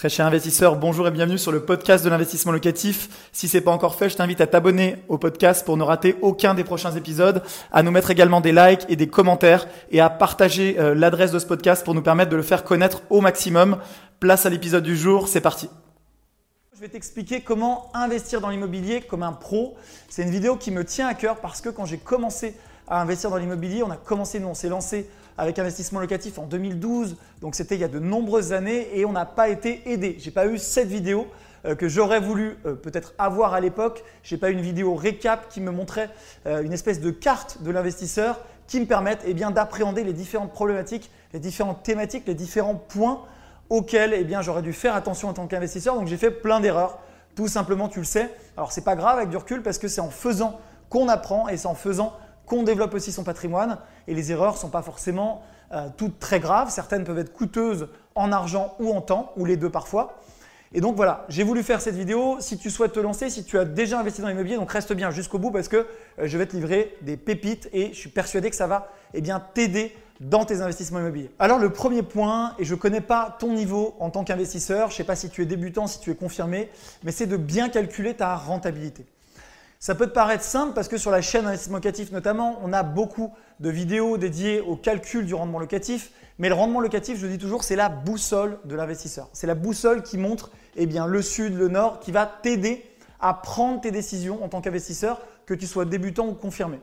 Très cher investisseur, bonjour et bienvenue sur le podcast de l'investissement locatif. Si c'est pas encore fait, je t'invite à t'abonner au podcast pour ne rater aucun des prochains épisodes, à nous mettre également des likes et des commentaires et à partager euh, l'adresse de ce podcast pour nous permettre de le faire connaître au maximum. Place à l'épisode du jour, c'est parti. Je vais t'expliquer comment investir dans l'immobilier comme un pro. C'est une vidéo qui me tient à cœur parce que quand j'ai commencé à investir dans l'immobilier, on a commencé, nous on s'est lancé avec investissement locatif en 2012, donc c'était il y a de nombreuses années et on n'a pas été aidé. J'ai pas eu cette vidéo euh, que j'aurais voulu euh, peut-être avoir à l'époque. J'ai pas eu une vidéo récap qui me montrait euh, une espèce de carte de l'investisseur qui me permette eh bien d'appréhender les différentes problématiques, les différentes thématiques, les différents points auxquels eh bien j'aurais dû faire attention en tant qu'investisseur. Donc j'ai fait plein d'erreurs. Tout simplement, tu le sais. Alors c'est pas grave avec du recul parce que c'est en faisant qu'on apprend et c'est en faisant qu'on développe aussi son patrimoine. Et les erreurs ne sont pas forcément euh, toutes très graves. Certaines peuvent être coûteuses en argent ou en temps, ou les deux parfois. Et donc voilà, j'ai voulu faire cette vidéo. Si tu souhaites te lancer, si tu as déjà investi dans l'immobilier, donc reste bien jusqu'au bout parce que euh, je vais te livrer des pépites et je suis persuadé que ça va eh bien, t'aider dans tes investissements immobiliers. Alors le premier point, et je ne connais pas ton niveau en tant qu'investisseur, je ne sais pas si tu es débutant, si tu es confirmé, mais c'est de bien calculer ta rentabilité. Ça peut te paraître simple parce que sur la chaîne investissement locatif notamment, on a beaucoup de vidéos dédiées au calcul du rendement locatif. Mais le rendement locatif, je dis toujours, c'est la boussole de l'investisseur. C'est la boussole qui montre eh le sud, le nord, qui va t'aider à prendre tes décisions en tant qu'investisseur, que tu sois débutant ou confirmé.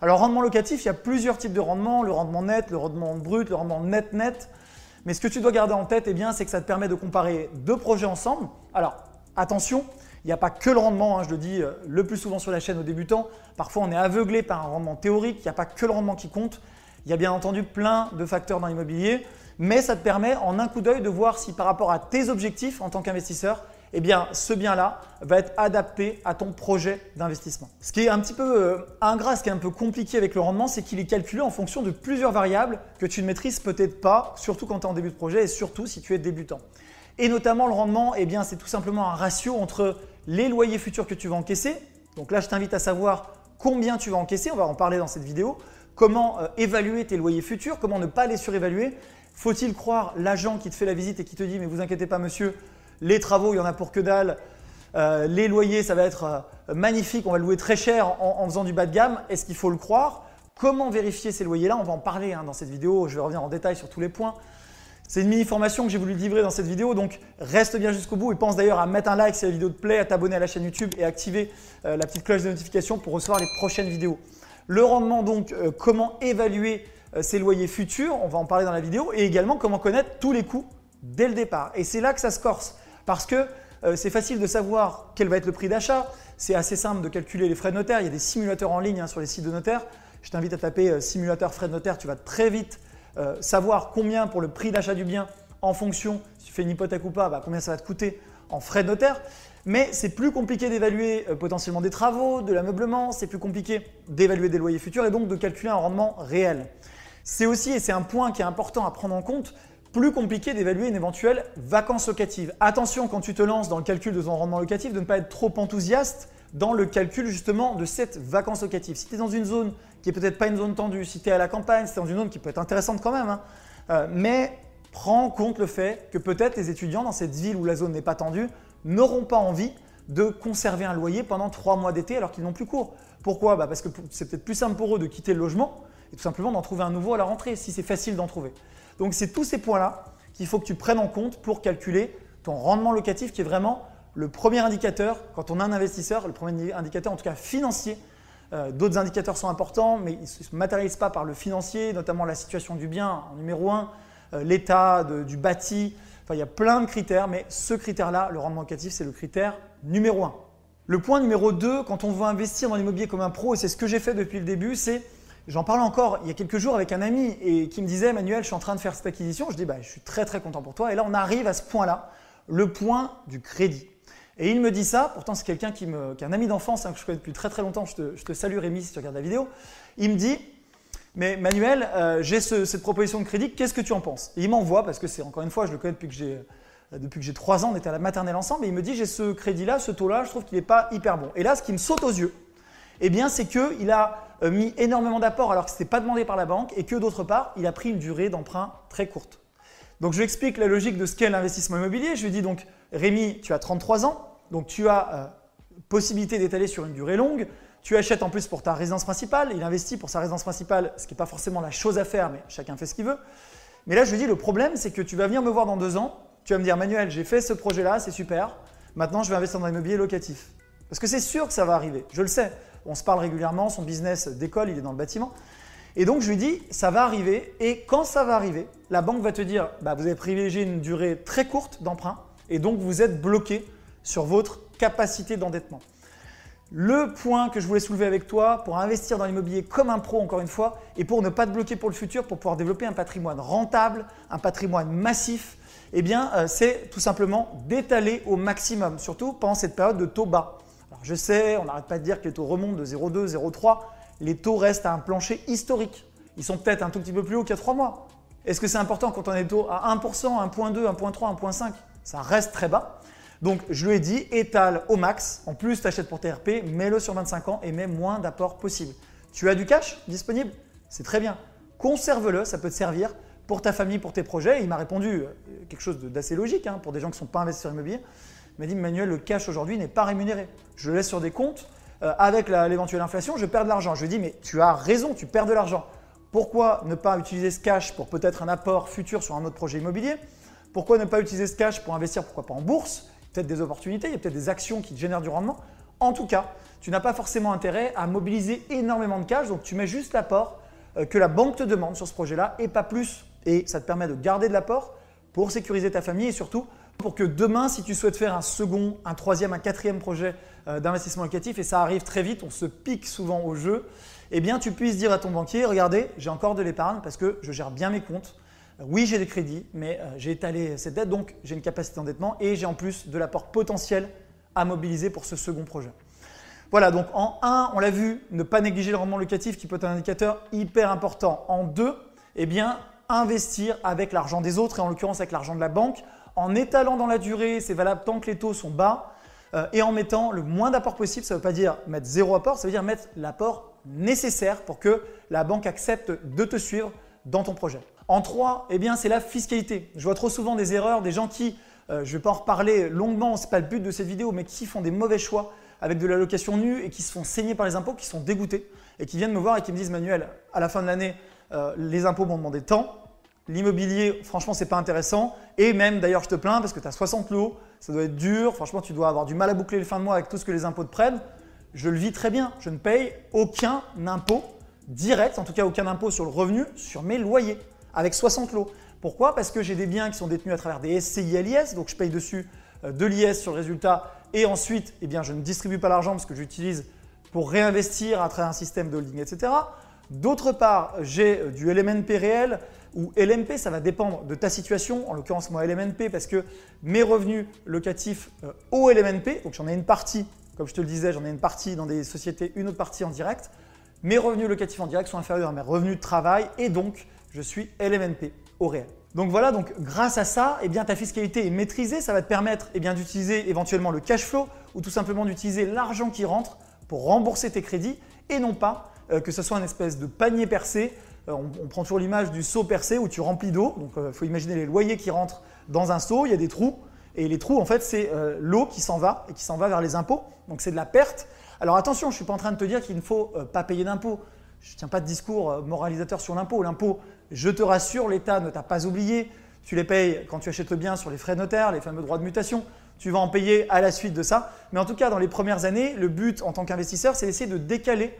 Alors, rendement locatif, il y a plusieurs types de rendement, le rendement net, le rendement brut, le rendement net-net. Mais ce que tu dois garder en tête, eh c'est que ça te permet de comparer deux projets ensemble. Alors, attention, il n'y a pas que le rendement, hein, je le dis euh, le plus souvent sur la chaîne aux débutants. Parfois, on est aveuglé par un rendement théorique. Il n'y a pas que le rendement qui compte. Il y a bien entendu plein de facteurs dans l'immobilier, mais ça te permet en un coup d'œil de voir si par rapport à tes objectifs en tant qu'investisseur, eh bien, ce bien-là va être adapté à ton projet d'investissement. Ce qui est un petit peu euh, ingrat, ce qui est un peu compliqué avec le rendement, c'est qu'il est calculé en fonction de plusieurs variables que tu ne maîtrises peut-être pas, surtout quand tu es en début de projet et surtout si tu es débutant. Et notamment le rendement, eh c'est tout simplement un ratio entre les loyers futurs que tu vas encaisser. Donc là, je t'invite à savoir combien tu vas encaisser. On va en parler dans cette vidéo. Comment euh, évaluer tes loyers futurs, comment ne pas les surévaluer. Faut-il croire l'agent qui te fait la visite et qui te dit mais vous inquiétez pas monsieur, les travaux il y en a pour que dalle, euh, les loyers ça va être euh, magnifique, on va louer très cher en, faisant du bas de gamme. Est-ce qu'il faut le croire? Comment vérifier ces loyers-là? On va en parler hein, dans cette vidéo. Je vais revenir en détail sur tous les points. C'est une mini formation que j'ai voulu livrer dans cette vidéo, donc reste bien jusqu'au bout et pense d'ailleurs à mettre un like si la vidéo te plaît, à t'abonner à la chaîne YouTube et activer euh, la petite cloche de notification pour recevoir les prochaines vidéos. Le rendement donc, euh, comment évaluer euh, ses loyers futurs, on va en parler dans la vidéo, et également comment connaître tous les coûts dès le départ. Et c'est là que ça se corse, parce que c'est facile de savoir quel va être le prix d'achat, c'est assez simple de calculer les frais de notaire, il y a des simulateurs en ligne hein, sur les sites de notaire. Je t'invite à taper simulateur frais de notaire, tu vas très vite euh, savoir combien pour le prix d'achat du bien en fonction, si tu fais une hypothèque ou pas, bah, combien ça va te coûter en frais de notaire. Mais c'est plus compliqué d'évaluer euh, potentiellement des travaux, de l'ameublement, c'est plus compliqué d'évaluer des loyers futurs et donc de calculer un rendement réel. C'est aussi, et c'est un point qui est important à prendre en compte, plus compliqué d'évaluer une éventuelle vacance locative. Attention quand tu te lances dans le calcul de ton rendement locatif de ne pas être trop enthousiaste dans le calcul justement de cette vacance locative. Si tu es dans une zone qui est peut-être pas une zone tendue, si tu es à la campagne, es dans une zone qui peut être intéressante quand même, hein, euh, mais prends en compte le fait que peut-être les étudiants dans cette ville où la zone n'est pas tendue n'auront pas envie de conserver un loyer pendant trois mois d'été alors qu'ils n'ont plus cours. Pourquoi? Bah Parce que c'est peut-être plus simple pour eux de quitter le logement et tout simplement d'en trouver un nouveau à la rentrée si c'est facile d'en trouver. Donc c'est tous ces points-là qu'il faut que tu prennes en compte pour calculer ton rendement locatif qui est vraiment le premier indicateur, quand on a un investisseur, le premier indicateur en tout cas financier, euh, d'autres indicateurs sont importants, mais ils ne se matérialisent pas par le financier, notamment la situation du bien en numéro un, euh, l'état du bâti. Enfin, il y a plein de critères, mais ce critère-là, le rendement locatif, c'est le critère numéro un. Le point numéro 2, quand on veut investir dans l'immobilier comme un pro, et c'est ce que j'ai fait depuis le début, c'est, j'en parlais encore il y a quelques jours avec un ami et qui me disait, Manuel, je suis en train de faire cette acquisition. Je dis, bah, je suis très très content pour toi. Et là, on arrive à ce point-là, le point du crédit. Et il me dit ça, pourtant c'est quelqu'un qui, est un ami d'enfance hein, que je connais depuis très très longtemps, je te, salue Rémi si tu regardes la vidéo. Il me dit, mais Manuel, euh, j'ai cette proposition de crédit, qu'est-ce que tu en penses? Et il m'envoie, parce que c'est encore une fois, je le connais depuis que j'ai euh, depuis que j'ai 3 ans, on était à la maternelle ensemble, et il me dit, j'ai ce crédit-là, ce taux-là, je trouve qu'il n'est pas hyper bon. Et là, ce qui me saute aux yeux, eh bien, c'est qu'il a euh, mis énormément d'apports alors que ce n'était pas demandé par la banque, et que d'autre part, il a pris une durée d'emprunt très courte. Donc je lui explique la logique de ce qu'est l'investissement immobilier. Je lui dis donc, Rémi, tu as 33 ans, donc tu as euh, possibilité d'étaler sur une durée longue. Tu achètes en plus pour ta résidence principale. Il investit pour sa résidence principale, ce qui n'est pas forcément la chose à faire, mais chacun fait ce qu'il veut. Mais là, je lui dis, le problème, c'est que tu vas venir me voir dans deux ans. Tu vas me dire, Manuel, j'ai fait ce projet-là, c'est super. Maintenant, je vais investir dans l'immobilier locatif. Parce que c'est sûr que ça va arriver. Je le sais. On se parle régulièrement, son business d'école, il est dans le bâtiment. Et donc je lui dis, ça va arriver, et quand ça va arriver, la banque va te dire, bah, vous avez privilégié une durée très courte d'emprunt, et donc vous êtes bloqué sur votre capacité d'endettement. Le point que je voulais soulever avec toi pour investir dans l'immobilier comme un pro, encore une fois, et pour ne pas te bloquer pour le futur, pour pouvoir développer un patrimoine rentable, un patrimoine massif, eh bien, euh, c'est tout simplement d'étaler au maximum, surtout pendant cette période de taux bas. Alors, je sais, on n'arrête pas de dire que les taux remontent de 0,2, 0,3 les taux restent à un plancher historique. Ils sont peut-être un tout petit peu plus hauts qu'il y a trois mois. Est-ce que c'est important quand on des taux à 1%, 1.2, 1.3, 1.5 Ça reste très bas. Donc je lui ai dit, étale au max. En plus, tu achètes pour TRP, mets-le sur 25 ans et mets moins d'apport possible. Tu as du cash disponible? C'est très bien. Conserve-le, ça peut te servir pour ta famille, pour tes projets. il m'a répondu euh, quelque chose d'assez logique hein, pour des gens qui ne sont pas investisseurs immobiliers. Il m'a dit, Manuel, le cash aujourd'hui n'est pas rémunéré. Je le laisse sur des comptes euh, avec l'éventuelle inflation, je perds de l'argent. Je lui dis, mais tu as raison, tu perds de l'argent. Pourquoi ne pas utiliser ce cash pour peut-être un apport futur sur un autre projet immobilier? Pourquoi ne pas utiliser ce cash pour investir, pourquoi pas en bourse? Peut-être des opportunités, il y a peut-être des actions qui génèrent du rendement. En tout cas, tu n'as pas forcément intérêt à mobiliser énormément de cash, donc tu mets juste l'apport euh, que la banque te demande sur ce projet-là et pas plus. Et ça te permet de garder de l'apport pour sécuriser ta famille et surtout pour que demain, si tu souhaites faire un second, un troisième, un quatrième projet euh, d'investissement locatif, et ça arrive très vite, on se pique souvent au jeu, eh bien tu puisses dire à ton banquier, regardez, j'ai encore de l'épargne parce que je gère bien mes comptes. Oui, j'ai des crédits, mais euh, j'ai étalé cette dette, donc j'ai une capacité d'endettement et j'ai en plus de l'apport potentiel à mobiliser pour ce second projet. Voilà, donc en 1, on l'a vu, ne pas négliger le rendement locatif qui peut être un indicateur hyper important. En 2, eh bien, investir avec l'argent des autres et en l'occurrence avec l'argent de la banque en étalant dans la durée, c'est valable tant que les taux sont bas, euh, et en mettant le moins d'apport possible. Ça ne veut pas dire mettre zéro apport, ça veut dire mettre l'apport nécessaire pour que la banque accepte de te suivre dans ton projet. En 3, eh c'est la fiscalité. Je vois trop souvent des erreurs, des gens qui, euh, je ne vais pas en reparler longuement, ce n'est pas le but de cette vidéo, mais qui font des mauvais choix avec de la location nue et qui se font saigner par les impôts, qui sont dégoûtés et qui viennent me voir et qui me disent Manuel, à la fin de l'année, euh, les impôts m'ont demandé tant, L'immobilier, franchement, c'est pas intéressant. Et même, d'ailleurs, je te plains parce que tu as 60 lots, ça doit être dur. Franchement, tu dois avoir du mal à boucler le fin de mois avec tout ce que les impôts te prennent. Je le vis très bien. Je ne paye aucun impôt direct, en tout cas aucun impôt sur le revenu, sur mes loyers, avec 60 lots. Pourquoi? Parce que j'ai des biens qui sont détenus à travers des SCI à l'IS, donc je paye dessus euh, de l'IS sur le résultat. Et ensuite, eh je ne distribue pas l'argent parce que j'utilise pour réinvestir à travers un système de holding, etc. D'autre part, j'ai euh, du LMNP réel ou LMP, ça va dépendre de ta situation. En l'occurrence, moi, LMNP, parce que mes revenus locatifs euh, au LMNP, donc j'en ai une partie, comme je te le disais, j'en ai une partie dans des sociétés, une autre partie en direct. Mes revenus locatifs en direct sont inférieurs à mes revenus de travail et donc je suis LMNP au réel. Donc voilà, donc grâce à ça, eh bien, ta fiscalité est maîtrisée. Ça va te permettre eh d'utiliser éventuellement le cash flow ou tout simplement d'utiliser l'argent qui rentre pour rembourser tes crédits et non pas euh, que ce soit une espèce de panier percé. Euh, on, prend toujours l'image du seau percé où tu remplis d'eau. Donc il euh, faut imaginer les loyers qui rentrent dans un seau, il y a des trous. Et les trous, en fait, c'est l'eau qui s'en va et qui s'en va vers les impôts. Donc c'est de la perte. Alors attention, je ne suis pas en train de te dire qu'il ne faut pas payer d'impôts. Je ne tiens pas de discours moralisateur sur l'impôt. L'impôt, je te rassure, l'État ne t'a pas oublié. Tu les payes quand tu achètes le bien sur les frais notaires, les fameux droits de mutation. Tu vas en payer à la suite de ça. Mais en tout cas, dans les premières années, le but en tant qu'investisseur, c'est d'essayer de décaler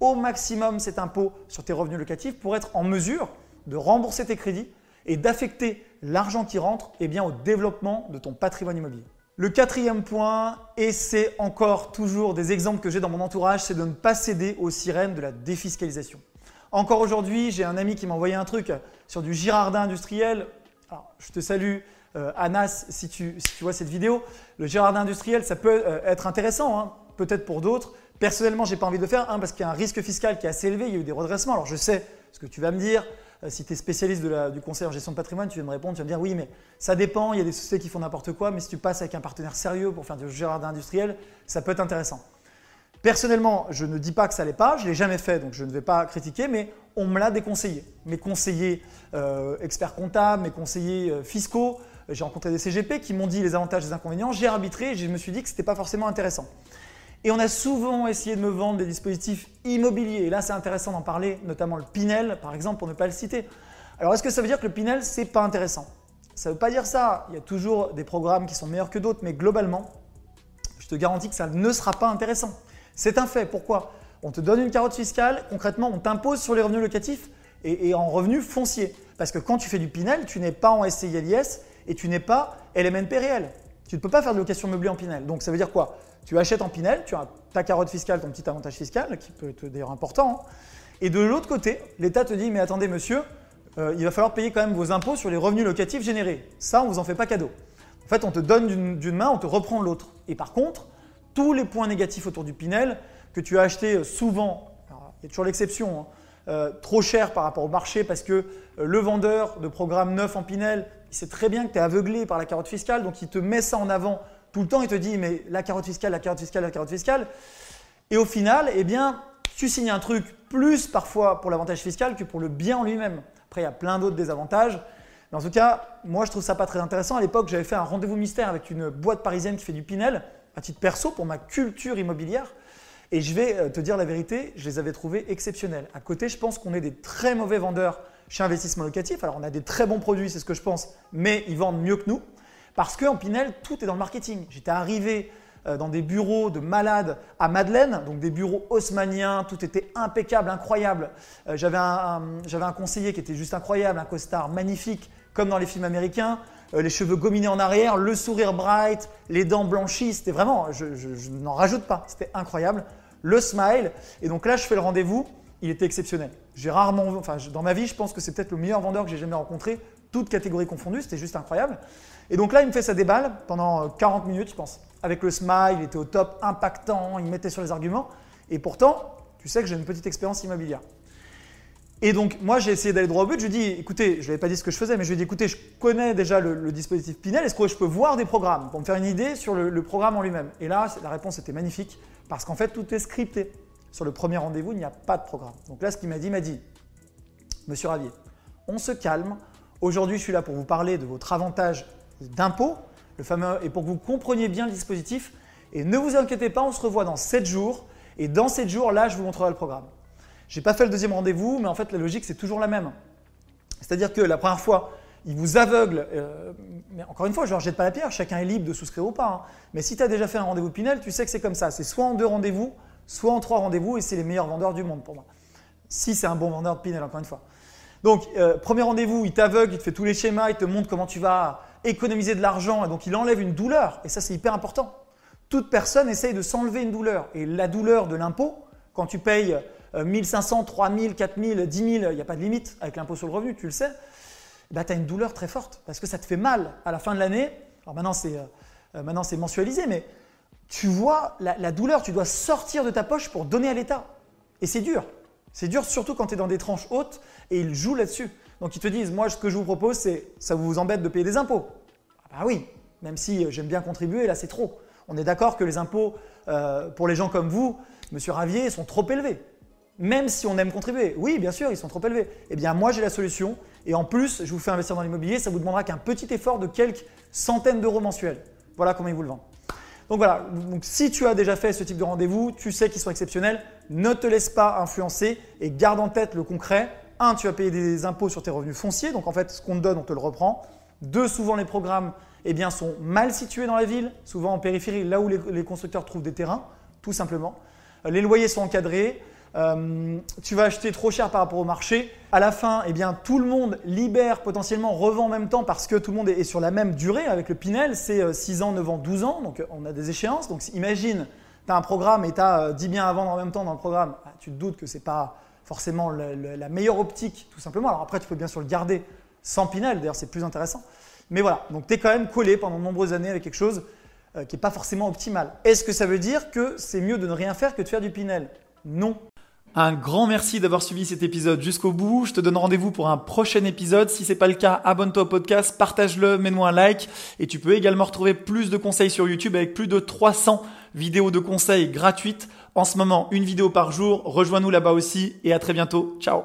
au maximum cet impôt sur tes revenus locatifs pour être en mesure de rembourser tes crédits et d'affecter l'argent qui rentre eh au développement de ton patrimoine immobilier. Le quatrième point, et c'est encore toujours des exemples que j'ai dans mon entourage, c'est de ne pas céder aux sirènes de la défiscalisation. Encore aujourd'hui, j'ai un ami qui m'a envoyé un truc sur du Girardin industriel. Alors, je te salue, euh, Anas, si tu, vois cette vidéo. Le Girardin industriel, ça peut euh, être intéressant, hein, peut-être pour d'autres. Personnellement, j'ai pas envie de le faire, un, parce qu'il y a un risque fiscal qui est assez élevé, il y a eu des redressements. Alors je sais ce que tu vas me dire. Euh, si tu es spécialiste du conseil en gestion de patrimoine, tu vas me répondre, tu vas me dire oui, mais ça dépend, il y a des sociétés qui font n'importe quoi, mais si tu passes avec un partenaire sérieux pour faire du jardin industriel, ça peut être intéressant. Personnellement, je ne dis pas que ça l'est pas, je l'ai jamais fait, donc je ne vais pas critiquer, mais on me l'a déconseillé. Mes conseillers euh, experts comptables, mes conseillers euh, fiscaux, j'ai rencontré des CGP qui m'ont dit les avantages et les inconvénients, j'ai arbitré et je me suis dit que ce n'était pas forcément intéressant. Et on a souvent essayé de me vendre des dispositifs immobiliers. Et là, c'est intéressant d'en parler, notamment le Pinel, par exemple, pour ne pas le citer. Alors, est-ce que ça veut dire que le Pinel, c'est pas intéressant? Ça ne veut pas dire ça. Il y a toujours des programmes qui sont meilleurs que d'autres, mais globalement, je te garantis que ça ne sera pas intéressant. C'est un fait. Pourquoi? On te donne une carotte fiscale, concrètement, on t'impose sur les revenus locatifs et, en revenus fonciers. Parce que quand tu fais du Pinel, tu n'es pas en SCILIS et tu n'es pas LMNP réel. Tu ne peux pas faire de location meublée en Pinel. Donc ça veut dire quoi? Tu achètes en Pinel, tu as ta carotte fiscale, ton petit avantage fiscal, qui peut être d'ailleurs important. Hein. Et de l'autre côté, l'État te dit, mais attendez monsieur, euh, il va falloir payer quand même vos impôts sur les revenus locatifs générés. Ça, on ne vous en fait pas cadeau. En fait, on te donne d'une main, on te reprend l'autre. Et par contre, tous les points négatifs autour du Pinel que tu as acheté souvent, il y a toujours l'exception, hein, euh, trop cher par rapport au marché parce que euh, le vendeur de programme neuf en Pinel, il sait très bien que tu es aveuglé par la carotte fiscale, donc il te met ça en avant tout le temps, il te dit mais la carotte fiscale, la carotte fiscale, la carotte fiscale. Et au final, eh bien, tu signes un truc plus parfois pour l'avantage fiscal que pour le bien en lui-même. Après, il y a plein d'autres désavantages. Mais en tout cas, moi, je trouve ça pas très intéressant. À l'époque, j'avais fait un rendez-vous mystère avec une boîte parisienne qui fait du Pinel, à titre perso, pour ma culture immobilière. Et je vais euh, te dire la vérité, je les avais trouvés exceptionnels. À côté, je pense qu'on est des très mauvais vendeurs chez Investissement Locatif. Alors, on a des très bons produits, c'est ce que je pense, mais ils vendent mieux que nous. Parce qu'en Pinel, tout est dans le marketing. J'étais arrivé euh, dans des bureaux de malades à Madeleine, donc des bureaux haussmanniens, tout était impeccable, incroyable. Euh, j'avais un, conseiller qui était juste incroyable, un costard magnifique, comme dans les films américains. les cheveux gominés en arrière, le sourire bright, les dents blanchies, c'était vraiment, je, je n'en rajoute pas, c'était incroyable le smile. Et donc là, je fais le rendez-vous. Il était exceptionnel. J'ai rarement, enfin, dans ma vie, je pense que c'est peut-être le meilleur vendeur que j'ai jamais rencontré, toutes catégories confondues. C'était juste incroyable. Et donc là, il me fait sa déballe pendant 40 euh, minutes, je pense. Avec le smile, il était au top, impactant, il mettait sur les arguments. Et pourtant, tu sais que j'ai une petite expérience immobilière. Et donc, moi, j'ai essayé d'aller droit au but. Je lui ai dit, écoutez, je ne lui avais pas dit ce que je faisais, mais je lui ai dit, écoutez, je connais déjà le, dispositif Pinel. Est-ce que je peux voir des programmes pour me faire une idée sur le programme en lui-même? Et là, la réponse était magnifique. Parce qu'en fait, tout est scripté. Sur le premier rendez-vous, il n'y a pas de programme. Donc là, ce qu'il m'a dit, il m'a dit, Monsieur Ravier, on se calme. Aujourd'hui, je suis là pour vous parler de votre avantage d'impôt, le fameux, et pour que vous compreniez bien le dispositif. Et ne vous inquiétez pas, on se revoit dans 7 jours. Et dans 7 jours, là, je vous montrerai le programme. Je n'ai pas fait le deuxième rendez-vous, mais en fait, la logique, c'est toujours la même. C'est-à-dire que la première fois, il vous aveugle. Euh, mais encore une fois, je ne leur jette pas la pierre, chacun est libre de souscrire ou pas. Hein. Mais si tu as déjà fait un rendez-vous Pinel, tu sais que c'est comme ça. C'est soit en deux rendez-vous, soit en trois rendez-vous, et c'est les meilleurs vendeurs du monde pour moi. Si c'est un bon vendeur de Pinel, encore une fois. Donc, euh, premier rendez-vous, il t'aveugle, il te fait tous les schémas, il te montre comment tu vas économiser de l'argent, et donc il enlève une douleur. Et ça, c'est hyper important. Toute personne essaye de s'enlever une douleur. Et la douleur de l'impôt, quand tu payes 1500, 3000, 4000, 10 000, il n'y a pas de limite avec l'impôt sur le revenu, tu le sais bah, tu as une douleur très forte parce que ça te fait mal à la fin de l'année. Alors maintenant, c'est euh, euh, mensualisé, mais tu vois la, douleur, tu dois sortir de ta poche pour donner à l'État. Et c'est dur. C'est dur surtout quand tu es dans des tranches hautes et ils jouent là-dessus. Donc ils te disent, moi ce que je vous propose, c'est ça vous embête de payer des impôts. Ah bah oui, même si euh, j'aime bien contribuer, là c'est trop. On est d'accord que les impôts pour les gens comme vous, Monsieur Ravier, sont trop élevés. Même si on aime contribuer. Oui, bien sûr, ils sont trop élevés. Eh bien moi j'ai la solution et en plus, je vous fais investir dans l'immobilier, ça vous demandera qu'un petit effort de quelques centaines d'euros mensuels. Voilà comment ils vous le vendent. Donc voilà, donc si tu as déjà fait ce type de rendez-vous, tu sais qu'ils sont exceptionnels, ne te laisse pas influencer et garde en tête le concret. Un, tu vas payer des impôts sur tes revenus fonciers, donc en fait ce qu'on te donne, on te le reprend. Deux, souvent les programmes eh bien, sont mal situés dans la ville, souvent en périphérie, là où les constructeurs trouvent des terrains, tout simplement. Les loyers sont encadrés, euh, tu vas acheter trop cher par rapport au marché. À la fin, eh bien, tout le monde libère potentiellement, revend en même temps parce que tout le monde est sur la même durée. Avec le Pinel, c'est 6 euh, ans, 9 ans, 12 ans. Donc on a des échéances. Donc imagine, tu as un programme et tu as 10 biens à vendre en même temps dans le programme. Ah, tu te doutes que ce n'est pas forcément la meilleure optique, tout simplement. Alors après, tu peux bien sûr le garder sans Pinel. D'ailleurs, c'est plus intéressant. Mais voilà, donc tu es quand même collé pendant de nombreuses années avec quelque chose euh, qui n'est pas forcément optimal. Est-ce que ça veut dire que c'est mieux de ne rien faire que de faire du Pinel? Non. Un grand merci d'avoir suivi cet épisode jusqu'au bout. Je te donne rendez-vous pour un prochain épisode. Si c'est pas le cas, abonne-toi au podcast, partage-le, mets-moi un like. Et tu peux également retrouver plus de conseils sur YouTube avec plus de 300 vidéos de conseils gratuites En ce moment, une vidéo par jour. Rejoins-nous là-bas aussi et à très bientôt. Ciao